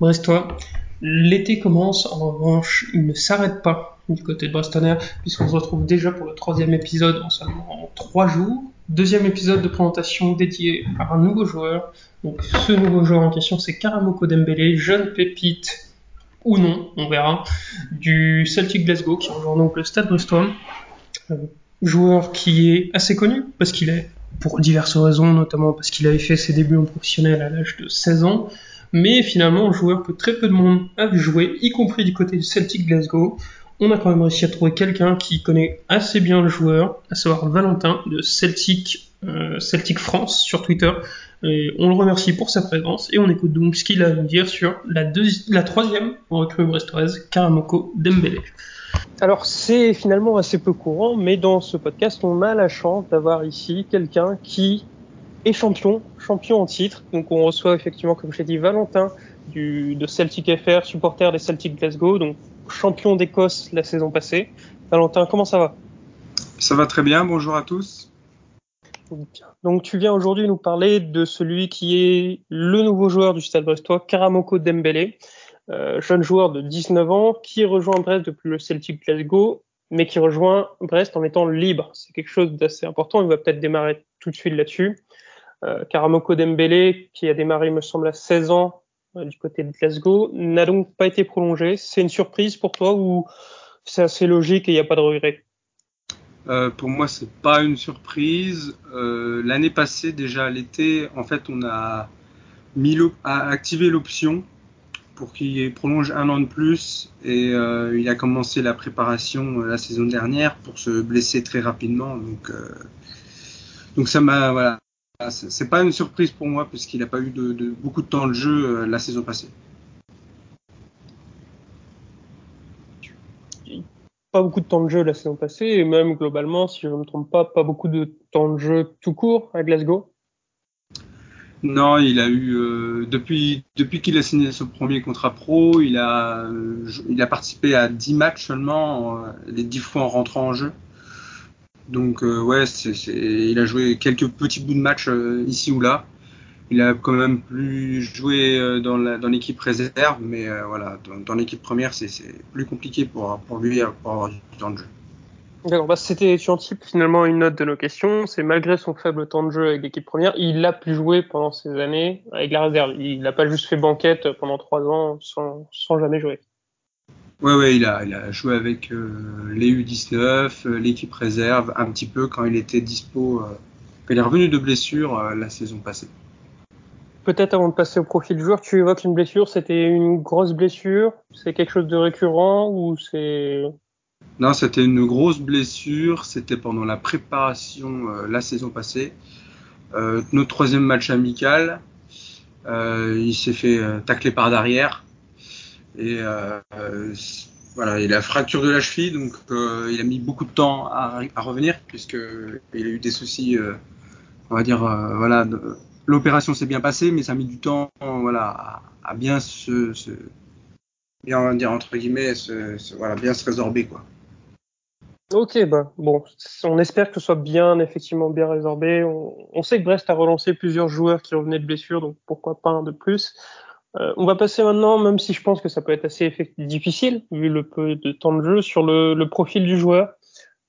brestois. L'été commence, en revanche, il ne s'arrête pas du côté de Brestonner, puisqu'on se retrouve déjà pour le troisième épisode en seulement trois jours. Deuxième épisode de présentation dédié à un nouveau joueur. Donc ce nouveau joueur en question, c'est Karamoko Dembélé, jeune pépite ou non, on verra, du Celtic Glasgow, qui rejoint donc le Stade Brestois. Euh, joueur qui est assez connu, parce qu'il est, pour diverses raisons, notamment parce qu'il avait fait ses débuts en professionnel à l'âge de 16 ans, mais finalement un joueur que très peu de monde a vu jouer, y compris du côté du Celtic Glasgow. On a quand même réussi à trouver quelqu'un qui connaît assez bien le joueur, à savoir Valentin de Celtic, euh, Celtic France sur Twitter. On le remercie pour sa présence et on écoute donc ce qu'il a à nous dire sur la, la troisième recrue brestoise, Karamoko Dembélé. Alors c'est finalement assez peu courant, mais dans ce podcast, on a la chance d'avoir ici quelqu'un qui est champion, champion en titre. Donc on reçoit effectivement, comme je l'ai dit, Valentin du, de Celtic FR, supporter des Celtic Glasgow, donc champion d'Écosse la saison passée. Valentin, comment ça va? Ça va très bien, bonjour à tous. Donc tu viens aujourd'hui nous parler de celui qui est le nouveau joueur du Stade Brestois, Karamoko Dembélé, euh, jeune joueur de 19 ans qui rejoint Brest depuis le Celtic Glasgow, mais qui rejoint Brest en étant libre. C'est quelque chose d'assez important. Il va peut-être démarrer tout de suite là-dessus. Euh, Karamoko Dembélé, qui a démarré, me semble, à 16 ans euh, du côté de Glasgow, n'a donc pas été prolongé. C'est une surprise pour toi ou c'est assez logique et il n'y a pas de regret? Euh, pour moi, c'est pas une surprise. L'année passée, déjà l'été, en fait, on a mis a activé l'option pour qu'il prolonge un an de plus et il a commencé la préparation la saison dernière pour se blesser très rapidement. Donc, donc ça m'a voilà, c'est pas une surprise pour moi puisqu'il n'a pas eu de, de, beaucoup de temps de jeu la saison passée. Pas beaucoup de temps de jeu la saison passée et même globalement, si je ne me trompe pas, pas beaucoup de temps de jeu tout court à Glasgow. Non, il a eu euh, depuis depuis qu'il a signé son premier contrat pro, il a euh, il a participé à 10 matchs seulement, euh, les 10 fois en rentrant en jeu. Donc euh, ouais, c'est, il a joué quelques petits bouts de match euh, ici ou là. Il a quand même plus joué euh, dans, la, dans l'équipe réserve, mais voilà, dans, dans l'équipe première, c'est, c'est plus compliqué pour, pour lui pour avoir du temps de jeu. D'accord, bah c'était tu anticipes finalement une note de nos questions. C'est malgré son faible temps de jeu avec l'équipe première, il a pu jouer pendant ces années avec la réserve. Il n'a pas juste fait banquette pendant trois ans sans, sans jamais jouer. Ouais, ouais, il a, il a joué avec euh, les U19, euh, l'équipe réserve, un petit peu quand il était dispo, euh, quand il est revenu de blessure euh, la saison passée. Peut-être avant de passer au profil du joueur, tu évoques une blessure, c'était une grosse blessure, c'est quelque chose de récurrent ou c'est... Non, c'était une grosse blessure, c'était pendant la préparation euh, la saison passée. notre troisième match amical, il s'est fait tacler par derrière et euh, voilà, il a fracture de la cheville, donc euh, il a mis beaucoup de temps à, revenir puisque il a eu des soucis, euh, on va dire, voilà, l'opération s'est bien passée, mais ça a mis du temps, voilà, à, bien se, dire entre guillemets, voilà, bien se résorber quoi. Ok, bah bon, on espère que ce soit bien, effectivement, bien résorbé. On, on, sait que Brest a relancé plusieurs joueurs qui revenaient de blessures, donc pourquoi pas un de plus. Euh, on va passer maintenant, même si je pense que ça peut être assez difficile, vu le peu de temps de jeu, sur le, profil du joueur.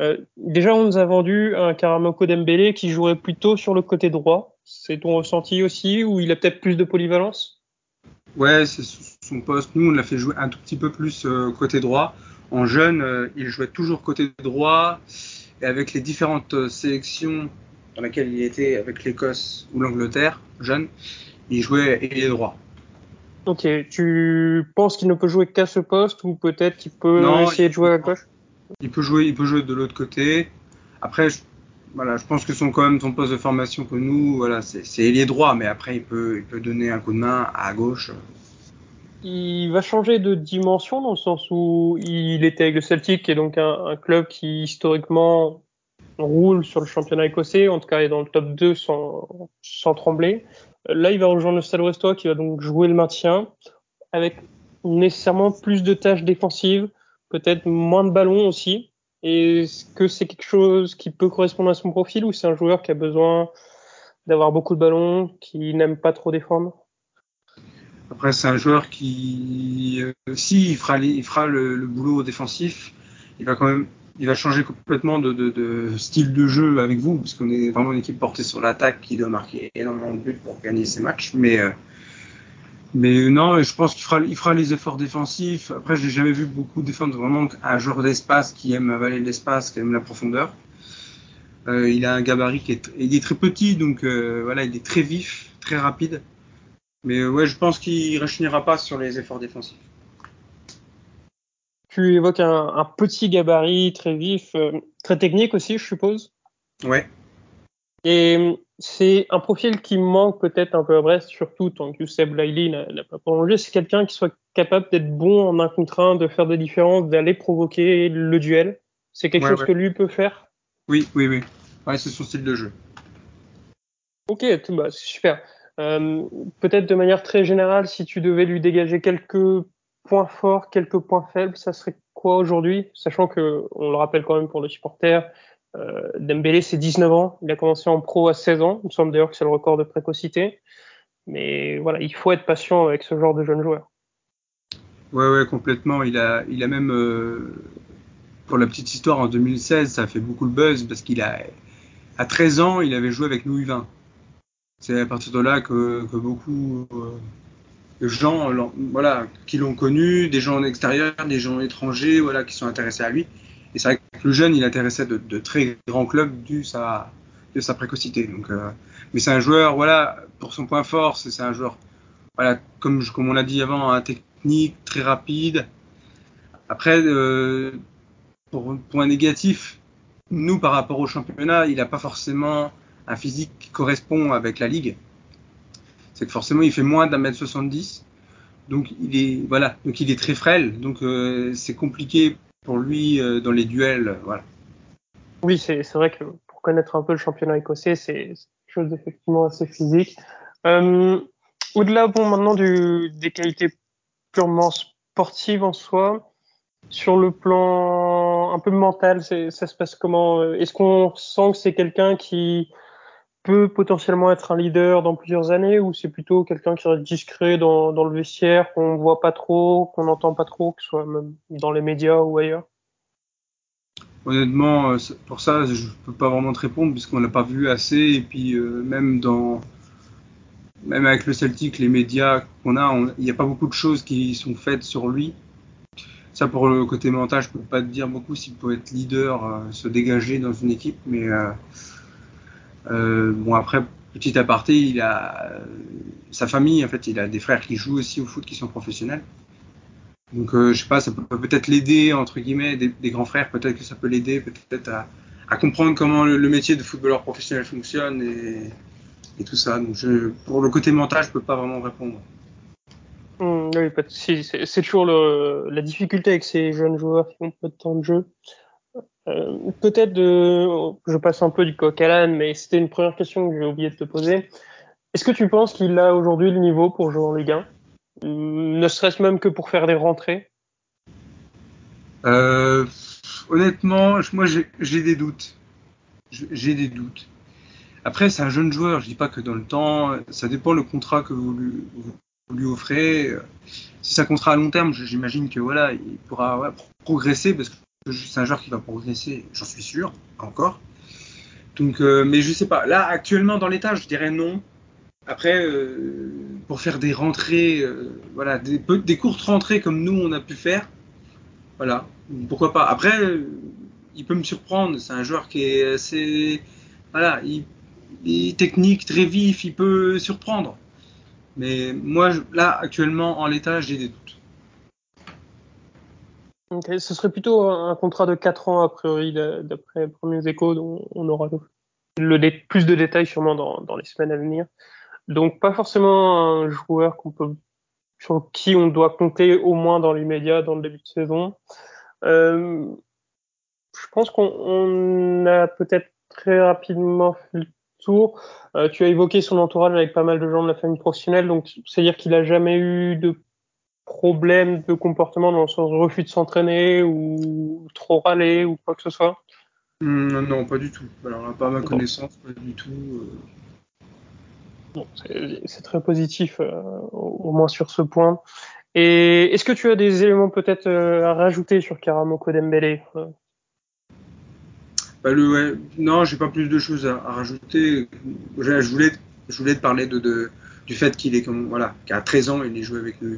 Euh, déjà, on nous a vendu un Karamoko Dembélé qui jouerait plutôt sur le côté droit. C'est ton ressenti aussi, ou il a peut-être plus de polyvalence? Ouais, c'est son poste. Nous, on l'a fait jouer un tout petit peu plus euh, côté droit. En jeune, il jouait toujours côté droit. Et avec les différentes sélections dans lesquelles il était, avec l'Écosse ou l'Angleterre, jeune, il jouait ailier droit. Ok, tu penses qu'il ne peut jouer qu'à ce poste ou peut-être qu'il peut non, essayer de jouer à gauche? Il peut jouer, il peut jouer de l'autre côté. Après, je, voilà, je pense que son quand même son poste de formation que nous, voilà, c'est ailier droit, mais après il peut, il peut donner un coup de main à gauche. Il va changer de dimension dans le sens où il était avec le Celtic, qui est donc un, un club qui historiquement roule sur le championnat écossais, en tout cas est dans le top 2 sans, sans trembler. Là, il va rejoindre le Stade Brestois qui va donc jouer le maintien avec nécessairement plus de tâches défensives, peut-être moins de ballons aussi. Est-ce que c'est quelque chose qui peut correspondre à son profil ou c'est un joueur qui a besoin d'avoir beaucoup de ballons, qui n'aime pas trop défendre? Après, c'est un joueur qui, euh, si il fera, le, boulot défensif, il va quand même, il va changer complètement de, style de jeu avec vous, parce qu'on est vraiment une équipe portée sur l'attaque qui doit marquer énormément de buts pour gagner ses matchs. Mais, euh, mais non, je pense qu'il fera, les efforts défensifs. Après, j'ai jamais vu beaucoup défendre vraiment un joueur d'espace qui aime avaler l'espace, qui aime la profondeur. Euh, il a un gabarit qui est, très petit, donc euh, voilà, il est très vif, très rapide. Mais ouais, je pense qu'il rechignera pas sur les efforts défensifs. Tu évoques un, un petit gabarit très vif, euh, très technique aussi, je suppose. Ouais. Et c'est un profil qui manque peut-être un peu à Brest, surtout tant que Youssef Laili n'a pas prolongé. C'est quelqu'un qui soit capable d'être bon en un contre un, de faire des différences, d'aller provoquer le duel. C'est quelque Ouais, chose ouais. que lui peut faire? Oui, oui, oui. Ouais, c'est son style de jeu. Ok, tout, bah, super. Euh, peut-être de manière très générale, si tu devais lui dégager quelques points forts, quelques points faibles, ça serait quoi aujourd'hui? Sachant que, on le rappelle quand même pour les supporters, euh, Dembélé c'est 19 ans, il a commencé en pro à 16 ans, il me semble d'ailleurs que c'est le record de précocité. Mais voilà, il faut être patient avec ce genre de jeunes joueurs. Ouais, ouais, complètement. Il a, il a même, euh, pour la petite histoire, en 2016, ça a fait beaucoup le buzz parce qu'il a, à 13 ans, il avait joué avec nous U20. C'est à partir de là que, que beaucoup euh, gens, l'ont- voilà, qui l'ont connu, des gens en extérieur, des gens étrangers, voilà, qui sont intéressés à lui. Et c'est vrai que le jeune, il intéressait de, de très grands clubs dû sa, de sa précocité. Donc, euh, mais c'est un joueur, voilà, pour son point fort, c'est un joueur, voilà, comme, comme on l'a dit avant, un technique, très rapide. Après, euh, pour point négatif, nous, par rapport au championnat, il n'a pas forcément un physique qui correspond avec la ligue. C'est que forcément, il fait moins d'un mètre 70. Donc, il est, voilà, donc il est très frêle. Donc, euh, c'est compliqué pour lui euh, dans les duels. Voilà. Oui, c'est vrai que pour connaître un peu le championnat écossais, c'est quelque chose d'effectivement assez physique. Euh, Au-delà, bon, maintenant des qualités purement sportives en soi, sur le plan un peu mental, ça se passe comment? Est-ce qu'on sent que c'est quelqu'un qui peut potentiellement être un leader dans plusieurs années ou c'est plutôt quelqu'un qui reste discret dans, le vestiaire, qu'on voit pas trop, qu'on n'entend pas trop, que ce soit même dans les médias ou ailleurs? Honnêtement, euh, pour ça, je peux pas vraiment te répondre puisqu'on l'a pas vu assez. Et puis, euh, même dans, même avec le Celtic, les médias qu'on a, il n'y a pas beaucoup de choses qui sont faites sur lui. Ça, pour le côté mental, je peux pas te dire beaucoup s'il peut être leader, euh, se dégager dans une équipe, mais bon après, petit aparté, il a euh, sa famille, en fait, il a des frères qui jouent aussi au foot, qui sont professionnels. Donc, euh, je sais pas, ça peut peut-être l'aider entre guillemets, des, grands frères, peut-être que ça peut l'aider, peut-être à, comprendre comment le, métier de footballeur professionnel fonctionne et, tout ça. Donc, je, pour le côté mental, je peux pas vraiment répondre. Hum, oui, c'est toujours le, la difficulté avec ces jeunes joueurs qui ont peu de temps de jeu. Euh, Peut-être de, je passe un peu du coq à l'âne, mais c'était une première question que j'ai oublié de te poser. Est-ce que tu penses qu'il a aujourd'hui le niveau pour jouer en Ligue 1 Hum, Ne serait-ce même que pour faire des rentrées? Euh, honnêtement, moi j'ai des doutes. J'ai des doutes. Après, c'est un jeune joueur. Je dis pas que dans le temps, ça dépend le contrat que vous lui, offrez. Si c'est un contrat à long terme, j'imagine que voilà, il pourra progresser parce que c'est un joueur qui va progresser. J'en suis sûr, encore. Donc, euh, mais je sais pas. Là, actuellement dans l'état, je dirais non. Après, euh, pour faire des rentrées, euh, voilà, des, courtes rentrées comme nous on a pu faire, voilà, pourquoi pas. Après, il peut me surprendre. C'est un joueur qui est assez, voilà, il, technique, très vif, il peut surprendre. Mais moi, là, actuellement, en l'état, j'ai des doutes. Ok, Ce serait plutôt un contrat de 4 ans a priori, d'a- d'après les premiers échos, dont on aura le plus de détails sûrement dans, les semaines à venir. Donc pas forcément un joueur qu'on peut sur qui on doit compter au moins dans l'immédiat, dans le début de saison. Euh, je pense qu'on on a peut-être très rapidement fait le tour. Euh, tu as évoqué son entourage avec pas mal de gens de la famille professionnelle, donc c'est-à-dire qu'il a jamais eu de problème de comportement dans le sens de refus de s'entraîner ou trop râler ou quoi que ce soit. Hum, non, non, pas du tout. Alors, à ma connaissance, pas du tout. euh. Bon, c'est très positif, euh, au, moins sur ce point. Et est-ce que tu as des éléments peut-être euh, à rajouter sur Karamoko Dembélé bah, le, ouais, Non, j'ai pas plus de choses à, rajouter. Je, voulais, je voulais te parler de, de du fait qu'il est comme voilà, qu'à 13 ans, il est joué avec nous.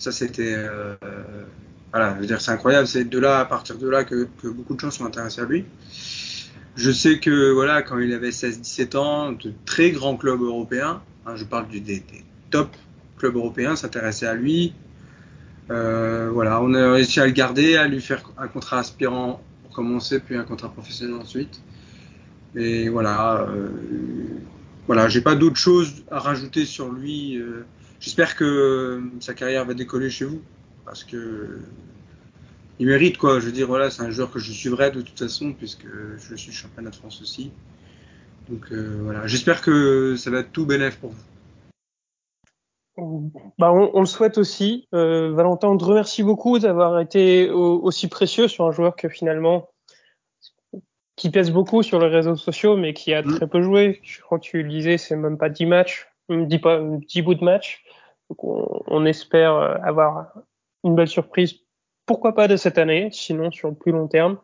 Ça, c'était euh, voilà, je veux dire, c'est incroyable. C'est de là, à partir de là, que, beaucoup de gens sont intéressés à lui. Je sais que voilà, quand il avait 16-17 ans, de très grands clubs européens, hein, je parle des, top clubs européens, s'intéressaient à lui. Euh, voilà, on a réussi à le garder, à lui faire un contrat aspirant pour commencer, puis un contrat professionnel ensuite. Et voilà, euh, voilà, j'ai pas d'autre chose à rajouter sur lui. J'espère que sa carrière va décoller chez vous, parce que il mérite quoi. Je veux dire, voilà, c'est un joueur que je suivrai de toute façon, puisque je suis championnat de France aussi. Donc euh, voilà, j'espère que ça va être tout bénéf pour vous. Bah, on, le souhaite aussi. Euh, Valentin, on te remercie beaucoup d'avoir été aussi précieux sur un joueur que finalement qui pèse beaucoup sur les réseaux sociaux, mais qui a mm. très peu joué. Je crois que tu le disais, c'est même pas 10 matchs, 10, pas, 10 bouts de match. Donc on, espère euh, avoir une belle surprise, pourquoi pas de cette année, sinon sur le plus long terme.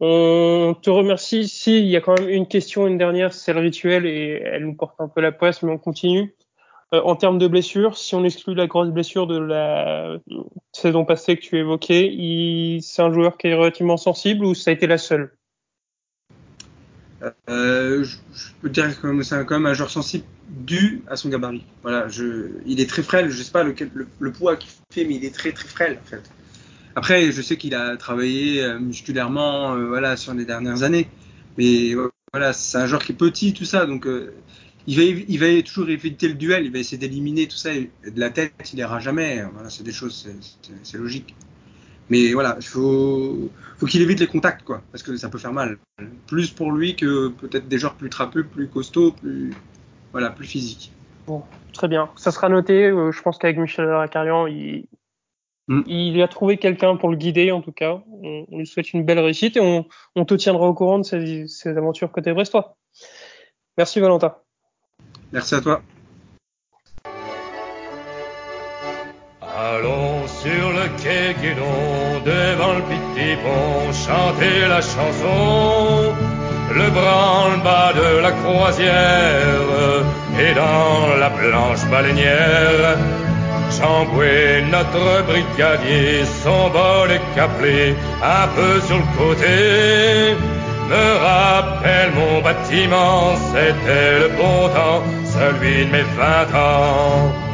On te remercie. Si, il y a quand même une question, une dernière, c'est le rituel et elle nous porte un peu la poisse, mais on continue. Euh, en termes de blessures, si on exclut la grosse blessure de la saison passée que tu évoquais, c'est un joueur qui est relativement sensible ou ça a été la seule? Euh, je, peux dire que c'est quand même un joueur sensible dû à son gabarit. Voilà, il est très frêle. Je sais pas le, poids qu'il fait, mais il est très très frêle en fait. Après, je sais qu'il a travaillé euh, musculairement, euh, voilà, sur les dernières années. Mais voilà, c'est un joueur qui est petit, tout ça, donc il va, il va toujours éviter le duel, il va essayer d'éliminer tout ça. De la tête, il ira jamais. Voilà, c'est des choses, c'est logique. Mais voilà, il faut, faut qu'il évite les contacts, quoi, parce que ça peut faire mal. Plus pour lui que peut-être des joueurs plus trapeux, plus costauds, plus, voilà, plus physiques. Bon, très bien. Ça sera noté. Euh, je pense qu'avec Michel Racarian, il, mm. il a trouvé quelqu'un pour le guider, en tout cas. On, lui souhaite une belle réussite et on, on te tiendra au courant de ses, ses aventures côté brestois. Merci Valentin. Merci à toi. Allons sur le quai Guédon, devant le petit pont, chanter la chanson. Le branle-bas de la croisière et dans la planche baleinière. Chamboué, notre brigadier, son bol est caplé, un peu sur le côté. Me rappelle mon bâtiment, c'était le bon temps, celui de mes vingt ans.